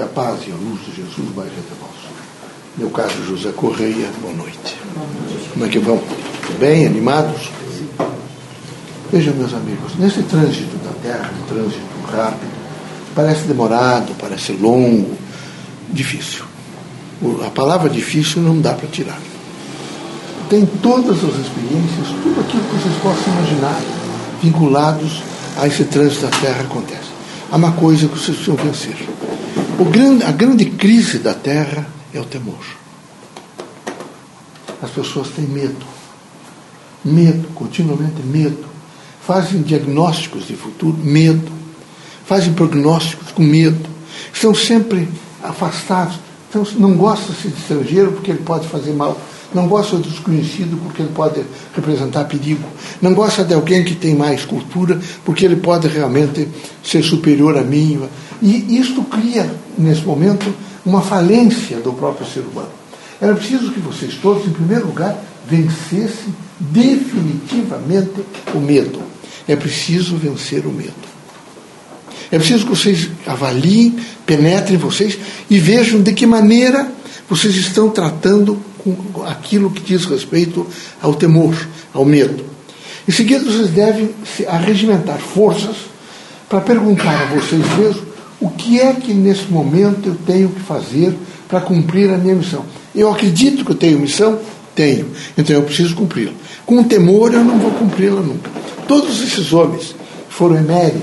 Que a paz e a luz de Jesus baixe até vós. Meu caro José Correia, boa noite. Como é que vão? Bem, animados? Vejam, meus amigos, nesse trânsito da Terra, um trânsito rápido, parece demorado, parece longo, difícil. A palavra difícil não dá para tirar. Tem todas as experiências, tudo aquilo que vocês possam imaginar, vinculados a esse trânsito da Terra acontece. Há uma coisa que vocês precisam vencer. Grande, a grande crise da Terra é o temor. As pessoas têm medo. Medo, continuamente medo. Fazem diagnósticos de futuro, medo. Fazem prognósticos com medo. Estão sempre afastados. Então, não gosta-se de estrangeiro porque ele pode fazer mal. Não gosta do desconhecido porque ele pode representar perigo. Não gosta de alguém que tem mais cultura porque ele pode realmente ser superior a mim. E isto cria, nesse momento, uma falência do próprio ser humano. Era preciso que vocês todos, em primeiro lugar, vencessem definitivamente o medo. É preciso vencer o medo. É preciso que vocês avaliem, penetrem vocês e vejam de que maneira vocês estão tratando com aquilo que diz respeito ao temor, ao medo. Em seguida, vocês devem se arregimentar forças para perguntar a vocês mesmos o que é que nesse momento eu tenho que fazer para cumprir a minha missão. Eu acredito que eu tenho missão? Tenho. Então eu preciso cumpri-la. Com temor eu não vou cumpri-la nunca. Todos esses homens foram eméritos,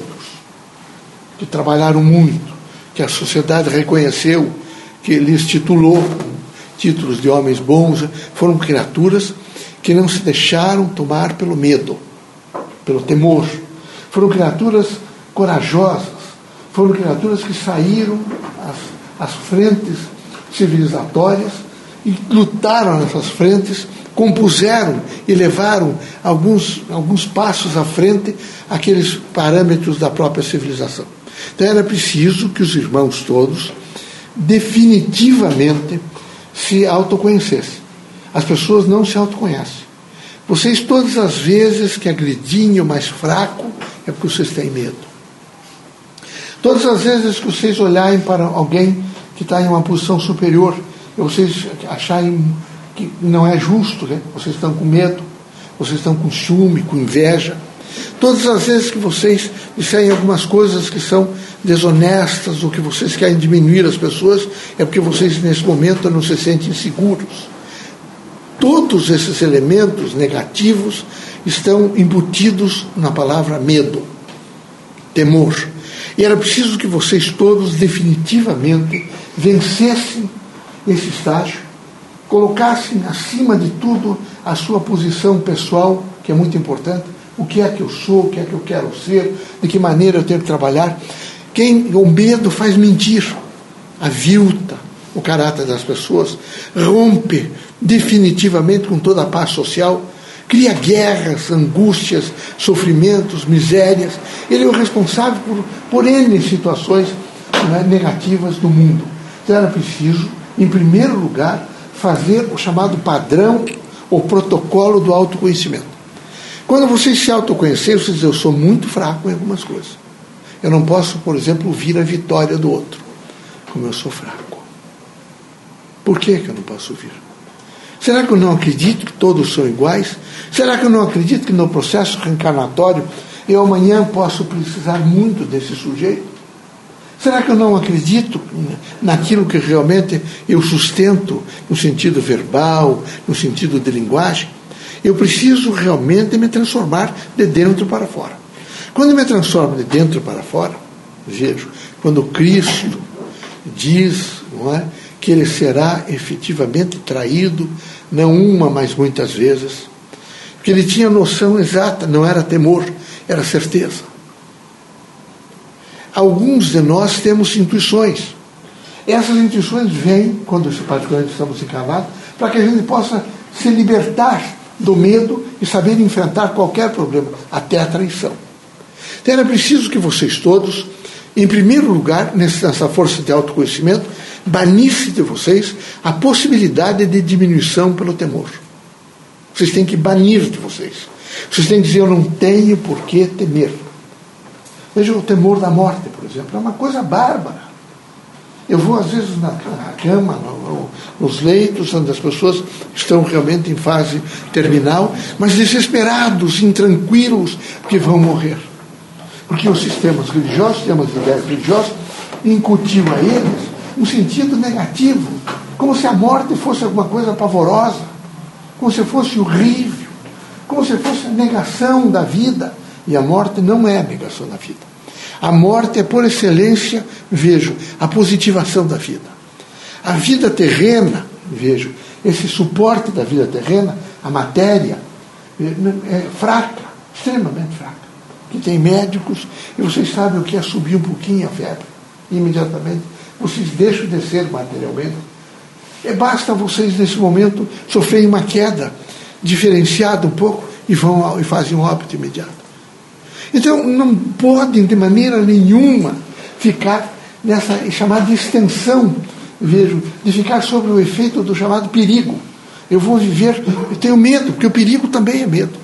que trabalharam muito, que a sociedade reconheceu, que lhes titulou títulos de homens bons, foram criaturas que não se deixaram tomar pelo medo, pelo temor. Foram criaturas corajosas, foram criaturas que saíram às, às frentes civilizatórias e lutaram nessas frentes, compuseram e levaram alguns, alguns passos à frente aqueles parâmetros da própria civilização. Então era preciso que os irmãos todos definitivamente se autoconhecessem. As pessoas não se autoconhecem. Vocês, todas as vezes que agredem o mais fraco, é porque vocês têm medo. Todas as vezes que vocês olharem para alguém que está em uma posição superior, e vocês acharem que não é justo, né? vocês estão com medo, vocês estão com ciúme, com inveja. Todas as vezes que vocês disserem algumas coisas que são desonestas ou que vocês querem diminuir as pessoas, é porque vocês nesse momento não se sentem seguros. Todos esses elementos negativos estão embutidos na palavra medo, temor. E era preciso que vocês todos definitivamente vencessem esse estágio, colocassem acima de tudo a sua posição pessoal, que é muito importante, o que é que eu sou, o que é que eu quero ser, de que maneira eu tenho que trabalhar. Quem o medo faz mentir, avilta o caráter das pessoas, rompe definitivamente com toda a paz social cria guerras, angústias, sofrimentos, misérias. Ele é o responsável por, por N situações né, negativas do mundo. Então era preciso, em primeiro lugar, fazer o chamado padrão ou protocolo do autoconhecimento. Quando vocês se autoconhecerem, vocês dizem, eu sou muito fraco em algumas coisas. Eu não posso, por exemplo, ouvir a vitória do outro, como eu sou fraco. Por que, que eu não posso ouvir? Será que eu não acredito que todos são iguais? Será que eu não acredito que no processo reencarnatório eu amanhã posso precisar muito desse sujeito? Será que eu não acredito naquilo que realmente eu sustento no sentido verbal, no sentido de linguagem? Eu preciso realmente me transformar de dentro para fora. Quando me transformo de dentro para fora, vejo, quando Cristo diz, não é? que ele será efetivamente traído, não uma, mas muitas vezes. Porque ele tinha noção exata, não era temor, era certeza. Alguns de nós temos intuições. Essas intuições vêm, quando particularmente estamos encarnados, para que a gente possa se libertar do medo e saber enfrentar qualquer problema, até a traição. Então era preciso que vocês todos, em primeiro lugar, nessa força de autoconhecimento, banisse de vocês a possibilidade de diminuição pelo temor. Vocês têm que banir de vocês. Vocês têm que dizer: Eu não tenho por que temer. Veja o temor da morte, por exemplo, é uma coisa bárbara. Eu vou, às vezes, na, cama, no, nos leitos, onde as pessoas estão realmente em fase terminal, mas desesperados, intranquilos, porque vão morrer. Porque os sistemas religiosos, sistemas de ideias religiosas, incutiu a eles um sentido negativo, como se a morte fosse alguma coisa pavorosa, como se fosse horrível, como se fosse a negação da vida. E a morte não é a negação da vida. A morte é, por excelência, vejo, a positivação da vida. A vida terrena, vejo, esse suporte da vida terrena, a matéria, é fraca, extremamente fraca. Que tem médicos, e vocês sabem o que é subir um pouquinho a febre, imediatamente vocês deixam de ser materialmente. E basta vocês, nesse momento, sofrerem uma queda diferenciada um pouco e vão e fazem um óbito imediato. Então, não podem, de maneira nenhuma, ficar nessa chamada extensão, vejo, de ficar sobre o efeito do chamado perigo. Eu vou viver, eu tenho medo, porque o perigo também é medo.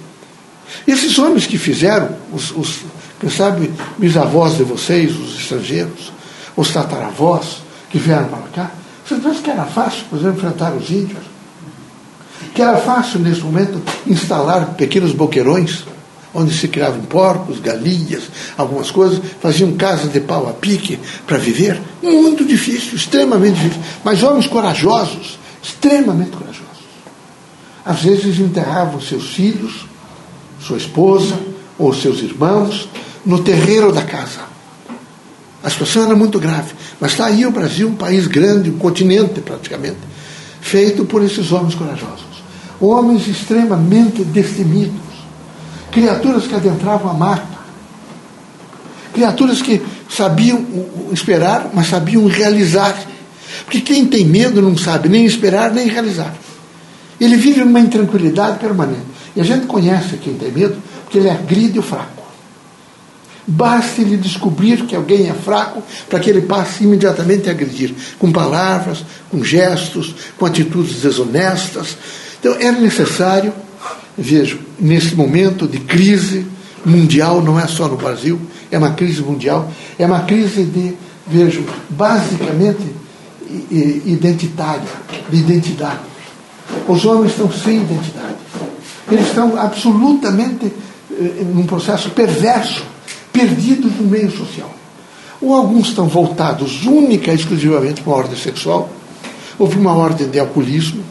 Esses homens que fizeram, os, os quem sabe, bisavós de vocês, os estrangeiros, os tataravós que vieram para cá, você pensa que era fácil, por exemplo, enfrentar os índios? Que era fácil, nesse momento, instalar pequenos boqueirões, onde se criavam porcos, galinhas, algumas coisas, faziam casas de pau a pique para viver? Muito difícil, extremamente difícil. Mas homens corajosos, extremamente corajosos. Às vezes enterravam seus filhos, sua esposa ou seus irmãos no terreiro da casa a situação era muito grave. Mas está aí o Brasil, um país grande, um continente praticamente, feito por esses homens corajosos. Homens extremamente destemidos. Criaturas que adentravam a mata. Criaturas que sabiam esperar, mas sabiam realizar. Porque quem tem medo não sabe nem esperar, nem realizar. Ele vive numa intranquilidade permanente. E a gente conhece quem tem medo, porque ele agride o fraco. Baste-lhe descobrir que alguém é fraco para que ele passe imediatamente a agredir, com palavras, com gestos, com atitudes desonestas. Então era necessário, vejo, nesse momento de crise mundial, não é só no Brasil, é uma crise mundial, é uma crise de, vejo, basicamente identitária, de identidade. Os homens estão sem identidade. Eles estão absolutamente eh, num processo perverso perdidos no meio social. Ou alguns estão voltados única e exclusivamente para uma ordem sexual, ou para uma ordem de alcoolismo,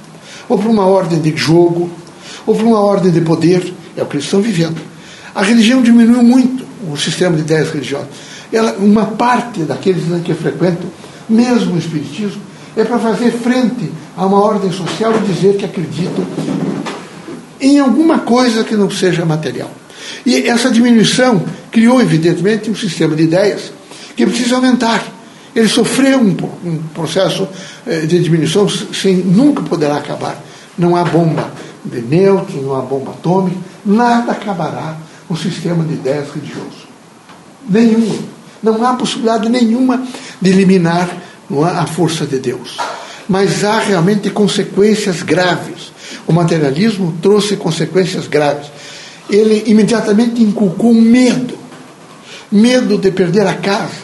ou para uma ordem de jogo, ou para uma ordem de poder. É o que eles estão vivendo. A religião diminuiu muito o sistema de ideias religiosas. Ela, uma parte daqueles que frequentam, mesmo o Espiritismo, é para fazer frente a uma ordem social e dizer que acreditam em alguma coisa que não seja material. E essa diminuição criou, evidentemente, um sistema de ideias que precisa aumentar. Ele sofreu um, um processo eh, de diminuição sem nunca poderá acabar. Não há bomba de nêutrons, há bomba atômica, nada acabará o sistema de ideias religioso. Nenhuma. Não há possibilidade nenhuma de eliminar a força de Deus. Mas há realmente consequências graves. O materialismo trouxe consequências graves ele imediatamente inculcou medo. Medo de perder a casa,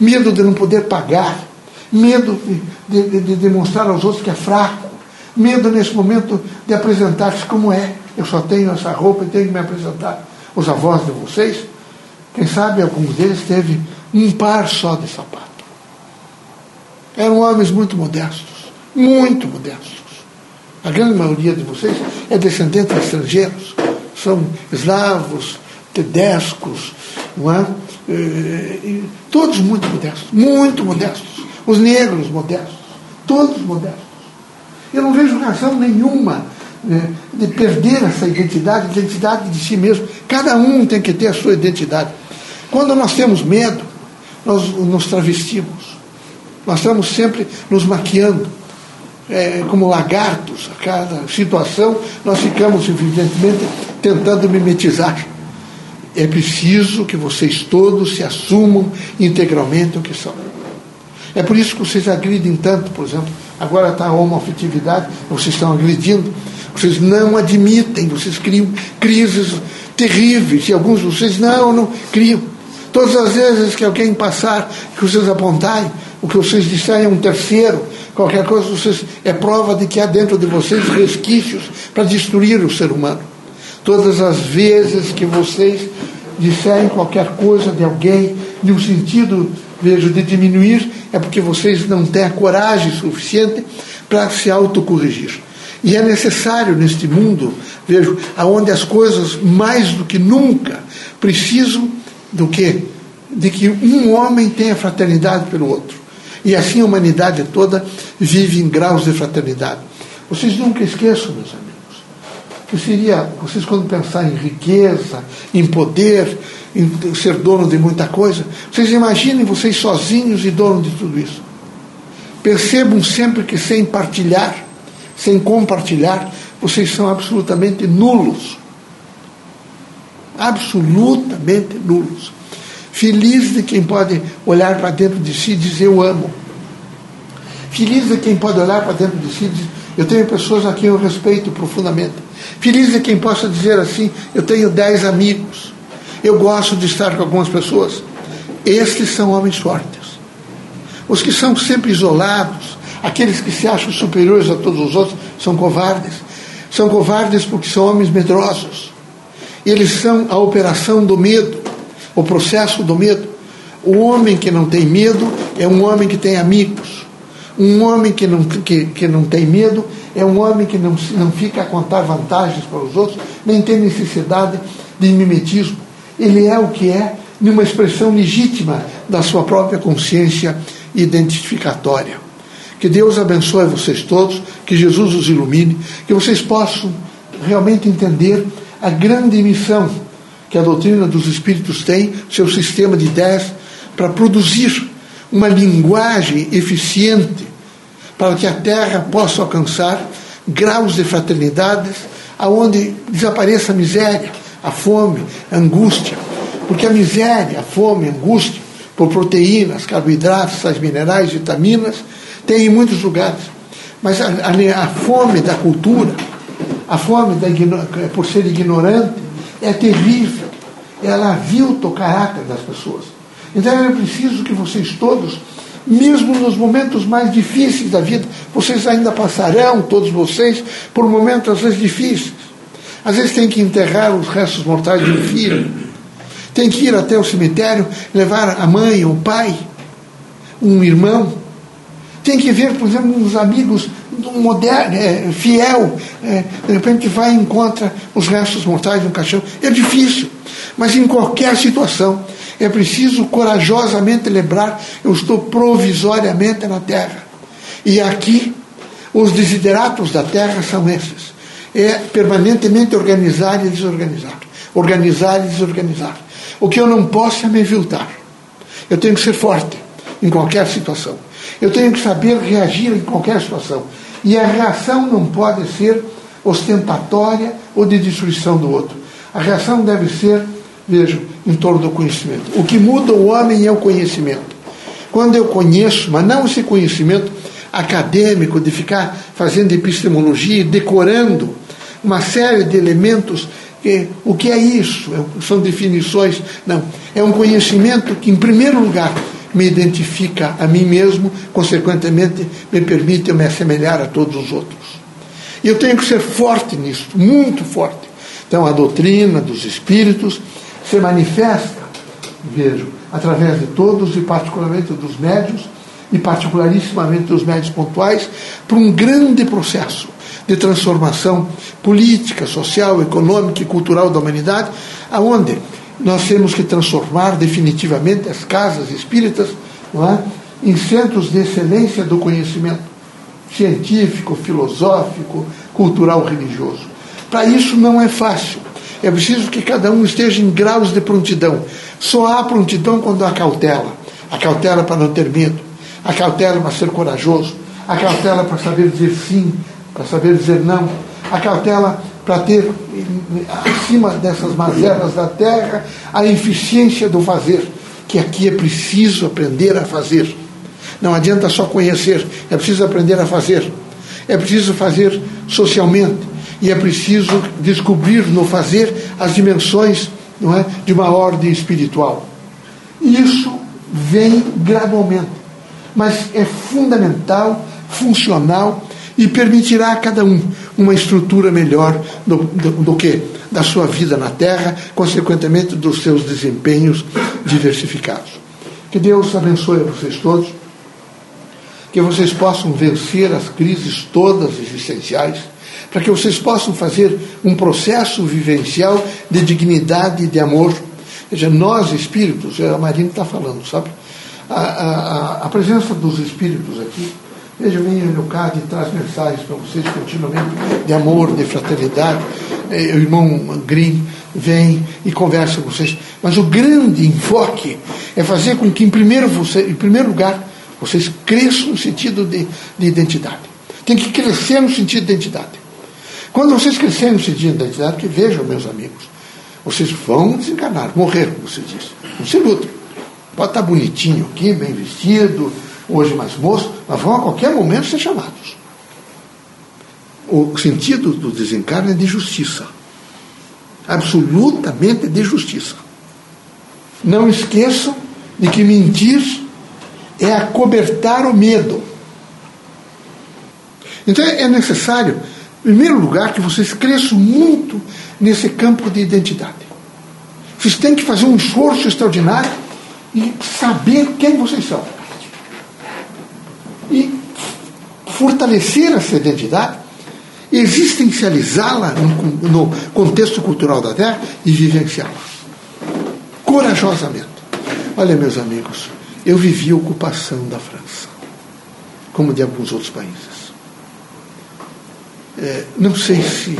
medo de não poder pagar, medo de, de, de demonstrar aos outros que é fraco, medo nesse momento de apresentar-se como é. Eu só tenho essa roupa e tenho que me apresentar. Os avós de vocês, quem sabe alguns deles teve um par só de sapato. Eram homens muito modestos, muito modestos. A grande maioria de vocês é descendente de estrangeiros são eslavos, tedescos, não é? E, todos muito modestos, muito modestos. Os negros modestos, todos modestos. Eu não vejo razão nenhuma né, de perder essa identidade, identidade de si mesmo. Cada um tem que ter a sua identidade. Quando nós temos medo, nós nos travestimos. Nós estamos sempre nos maquiando é, como lagartos a cada situação, nós ficamos, evidentemente, tentando mimetizar. É preciso que vocês todos se assumam integralmente o que são. É por isso que vocês agridem tanto, por exemplo, agora está a homoafetividade, vocês estão agredindo, vocês não admitem, vocês criam crises terríveis, e alguns de vocês não, não criam. Todas as vezes que alguém passar, que vocês apontarem, o que vocês disserem a um terceiro, qualquer coisa, vocês, é prova de que há dentro de vocês resquícios para destruir o ser humano. Todas as vezes que vocês disserem qualquer coisa de alguém, no sentido, vejo, de diminuir, é porque vocês não têm a coragem suficiente para se autocorrigir. E é necessário neste mundo, vejo, aonde as coisas mais do que nunca precisam do que? De que um homem tenha fraternidade pelo outro. E assim a humanidade toda vive em graus de fraternidade. Vocês nunca esqueçam, meus amigos, que seria, vocês quando pensar em riqueza, em poder, ser dono de muita coisa, vocês imaginem vocês sozinhos e dono de tudo isso. Percebam sempre que sem partilhar, sem compartilhar, vocês são absolutamente nulos. Absolutamente nulos. Feliz de quem pode olhar para dentro de si e dizer eu amo. Feliz de quem pode olhar para dentro de si e dizer eu tenho pessoas a quem eu respeito profundamente. Feliz de quem possa dizer assim eu tenho dez amigos. Eu gosto de estar com algumas pessoas. Estes são homens fortes. Os que são sempre isolados, aqueles que se acham superiores a todos os outros, são covardes. São covardes porque são homens medrosos. Eles são a operação do medo, o processo do medo. O homem que não tem medo é um homem que tem amigos. Um homem que não, que, que não tem medo é um homem que não, não fica a contar vantagens para os outros, nem tem necessidade de mimetismo. Ele é o que é, numa expressão legítima da sua própria consciência identificatória. Que Deus abençoe vocês todos, que Jesus os ilumine, que vocês possam realmente entender a grande missão que a doutrina dos Espíritos tem, seu sistema de ideias, para produzir uma linguagem eficiente para que a Terra possa alcançar graus de fraternidade aonde desapareça a miséria, a fome, a angústia. Porque a miséria, a fome, a angústia por proteínas, carboidratos, sais minerais, vitaminas, tem em muitos lugares. Mas a, a, a fome da cultura, a fome da, por ser ignorante, é terrível. Ela avilta o caráter das pessoas. Então é preciso que vocês todos, mesmo nos momentos mais difíceis da vida, vocês ainda passarão, todos vocês, por momentos às vezes difíceis. Às vezes tem que enterrar os restos mortais de um filho tem que ir até o cemitério, levar a mãe, o pai, um irmão. Tem que ver, por exemplo, uns amigos moderno, é, fiel. É, de repente vai e encontra os restos mortais de um caixão. É difícil, mas em qualquer situação é preciso corajosamente lembrar: eu estou provisoriamente na terra. E aqui, os desideratos da terra são esses: é permanentemente organizar e desorganizar. Organizar e desorganizar. O que eu não posso é me aviltar. Eu tenho que ser forte em qualquer situação. Eu tenho que saber reagir em qualquer situação. E a reação não pode ser ostentatória ou de destruição do outro. A reação deve ser, vejo, em torno do conhecimento. O que muda o homem é o conhecimento. Quando eu conheço, mas não esse conhecimento acadêmico de ficar fazendo epistemologia, decorando uma série de elementos que, o que é isso? É são definições? Não. É um conhecimento que, em primeiro lugar, me identifica a mim mesmo, consequentemente, me permite eu me assemelhar a todos os outros. E eu tenho que ser forte nisso, muito forte. Então, a doutrina dos espíritos se manifesta, vejo, através de todos e particularmente dos médios, e particularissimamente dos médios pontuais, para um grande processo de transformação política, social, econômica e cultural da humanidade, aonde nós temos que transformar definitivamente as casas espíritas é? em centros de excelência do conhecimento científico, filosófico, cultural, religioso. Para isso não é fácil. É preciso que cada um esteja em graus de prontidão. Só há prontidão quando há cautela. A cautela para não ter medo, a cautela para ser corajoso, a cautela para saber dizer sim, para saber dizer não, a cautela para ter acima dessas mazelas da terra a eficiência do fazer, que aqui é preciso aprender a fazer. Não adianta só conhecer, é preciso aprender a fazer. É preciso fazer socialmente e é preciso descobrir no fazer as dimensões não é, de uma ordem espiritual. Isso vem gradualmente. Mas é fundamental, funcional e permitirá a cada um uma estrutura melhor do, do, do que da sua vida na Terra, consequentemente dos seus desempenhos diversificados. Que Deus abençoe a vocês todos, que vocês possam vencer as crises todas existenciais, para que vocês possam fazer um processo vivencial de dignidade e de amor. Veja, nós espíritos, a Marina está falando, sabe? A, a, presença dos espíritos aqui Veja, vem o Leocádio e traz mensagens para vocês continuamente de amor, de fraternidade. Eh, o irmão Green vem e conversa com vocês. Mas o grande enfoque é fazer com que, em primeiro, você, em primeiro lugar, vocês cresçam no sentido de, de identidade. Tem que crescer no sentido de identidade. Quando vocês crescerem no sentido de identidade, que vejam, meus amigos, vocês vão desencarnar, morrer, como você disse. Não se lutem. Pode estar bonitinho aqui, bem vestido, hoje mais moço, mas vão a qualquer momento ser chamados. O sentido do desencarne é de justiça. Absolutamente de justiça. Não esqueçam de que mentir é acobertar o medo. Então é necessário, em primeiro lugar, que vocês cresçam muito nesse campo de identidade. Vocês têm que fazer um esforço extraordinário e saber quem vocês são e fortalecer essa identidade, existencializá-la no, no, contexto cultural da Terra e vivenciá-la. Corajosamente. Olha, meus amigos, eu vivi a ocupação da França, como de alguns outros países. É, não sei se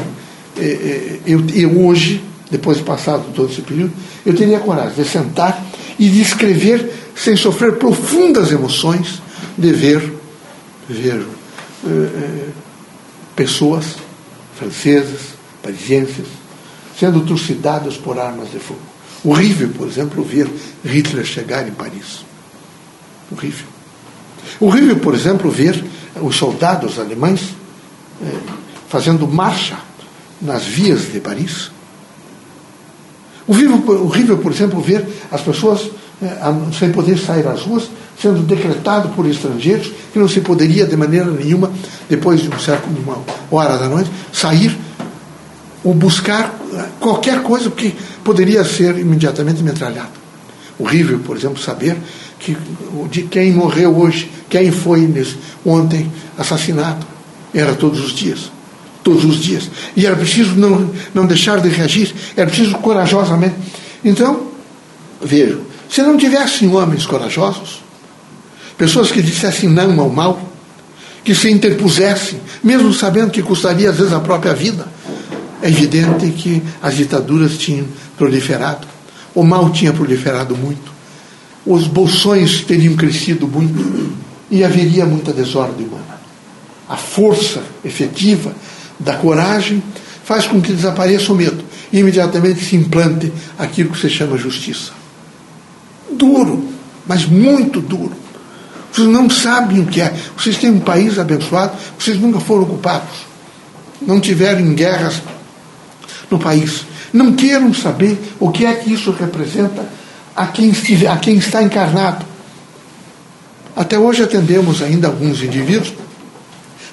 é, é, eu, eu hoje, depois de passado todo esse período, eu teria coragem de sentar e de escrever sem sofrer profundas emoções de ver vejo eh, eh, pessoas francesas, parisienses, sendo trucidadas por armas de fogo. Horrível, por exemplo, ver Hitler chegar em Paris. Horrível. Horrível, por exemplo, ver os soldados alemães eh, fazendo marcha nas vias de Paris. Horrível, horrível, por exemplo, ver as pessoas sem poder sair às ruas sendo decretado por estrangeiros, que não se poderia de maneira nenhuma, depois de um certo, uma hora da noite, sair ou buscar eh, qualquer coisa que poderia ser imediatamente metralhado. Horrível, por exemplo, saber que de quem morreu hoje, quem foi nesse, ontem assassinado, era todos os dias. Todos os dias. E era preciso não, não deixar de reagir, era preciso corajosamente. Então, vejo, se não tivessem homens corajosos, pessoas que dissessem não ao mal, que se interpusessem, mesmo sabendo que custaria às vezes a própria vida. É evidente que as ditaduras tinham proliferado, o mal tinha proliferado muito, os bolsões teriam crescido muito e haveria muita desordem humana. A força efetiva da coragem faz com que desapareça o medo e imediatamente se implante aquilo que se chama justiça. Duro, mas muito duro vocês não sabem o que é. Vocês têm um país abençoado, vocês nunca foram ocupados. Não tiveram guerras no país. Não queiram saber o que é que isso representa a quem, estiver, a quem está encarnado. Até hoje atendemos ainda alguns indivíduos,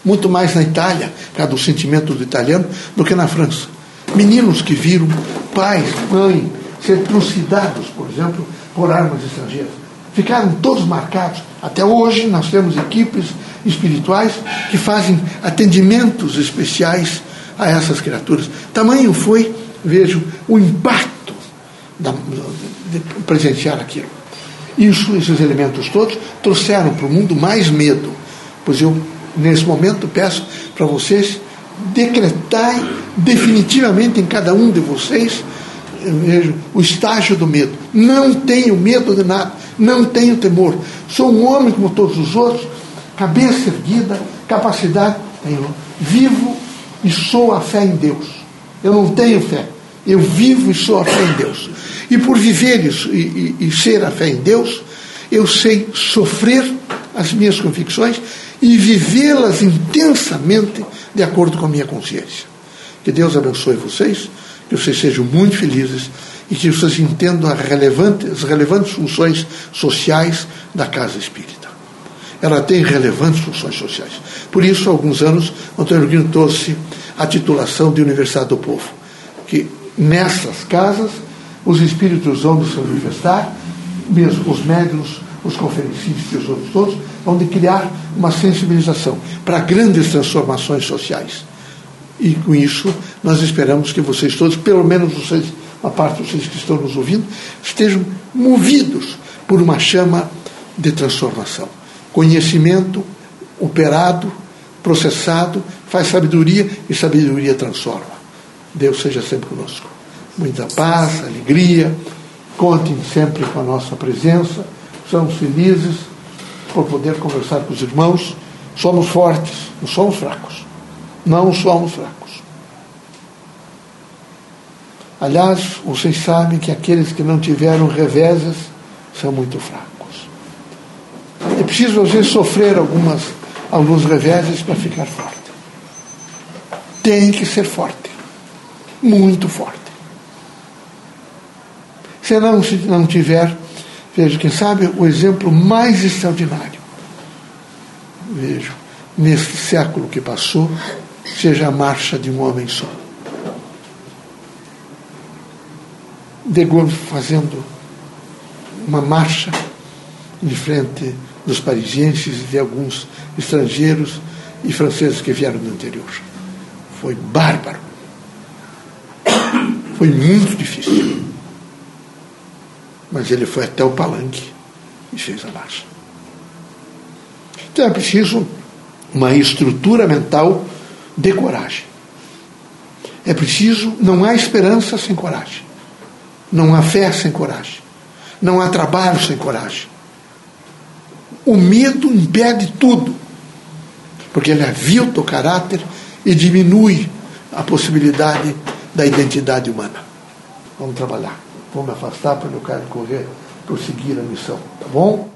muito mais na Itália, por do sentimento do italiano, do que na França. Meninos que viram pais, mãe, ser trucidados, por exemplo, por armas estrangeiras ficaram todos marcados. Até hoje nós temos equipes espirituais que fazem atendimentos especiais a essas criaturas. Tamanho foi, vejo, o impacto da, de presenciar aquilo. Isso, esses elementos todos trouxeram para o mundo mais medo. Pois eu, nesse momento, peço para vocês decretar definitivamente em cada um de vocês vejo, o estágio do medo. Não tenho medo de nada não tenho temor. Sou um homem como todos os outros, cabeça erguida, capacidade. Tenho. Vivo e sou a fé em Deus. Eu não tenho fé. Eu vivo e sou a fé em Deus. E por viver isso e, e, e ser a fé em Deus, eu sei sofrer as minhas convicções e vivê-las intensamente de acordo com a minha consciência. Que Deus abençoe vocês, que vocês sejam muito felizes e que vocês entendam as relevantes, funções sociais da casa espírita. ela tem relevantes funções sociais. Por isso, há alguns anos, Antônio Grino trouxe a titulação de Universidade do Povo, que nessas casas os espíritos vão se manifestar, mesmo os médios, os conferencistas e os outros todos, vão de criar uma sensibilização para grandes transformações sociais. E com isso, nós esperamos que vocês todos, pelo menos vocês, uma parte de vocês que estão nos ouvindo, estejam movidos por uma chama de transformação. Conhecimento operado, processado, faz sabedoria e sabedoria transforma. Deus seja sempre conosco. Muita paz, alegria. Contem sempre com a nossa presença. Somos felizes por poder conversar com os irmãos. Somos fortes, não somos fracos. Não somos fracos. Aliás, vocês sabem que aqueles que não tiveram reveses são muito fracos. É preciso, às vezes, sofrer algumas, alguns reveses para ficar forte. Tem que ser forte. Muito forte. Se não, se não tiver, veja, quem sabe o exemplo mais extraordinário, vejo, neste século que passou, seja a marcha de um homem só. De Gaulle fazendo uma marcha em frente dos parisienses e de alguns estrangeiros e franceses que vieram do interior. Foi bárbaro. Foi muito difícil. Mas ele foi até o palanque e fez a marcha. Então é preciso uma estrutura mental de coragem. É preciso, não há esperança sem coragem. Não há fé sem coragem. Não há trabalho sem coragem. O medo impede tudo, porque ele avilta o caráter e diminui a possibilidade da identidade humana. Vamos trabalhar. Vou me afastar para eu quero correr, prosseguir a missão. Tá bom?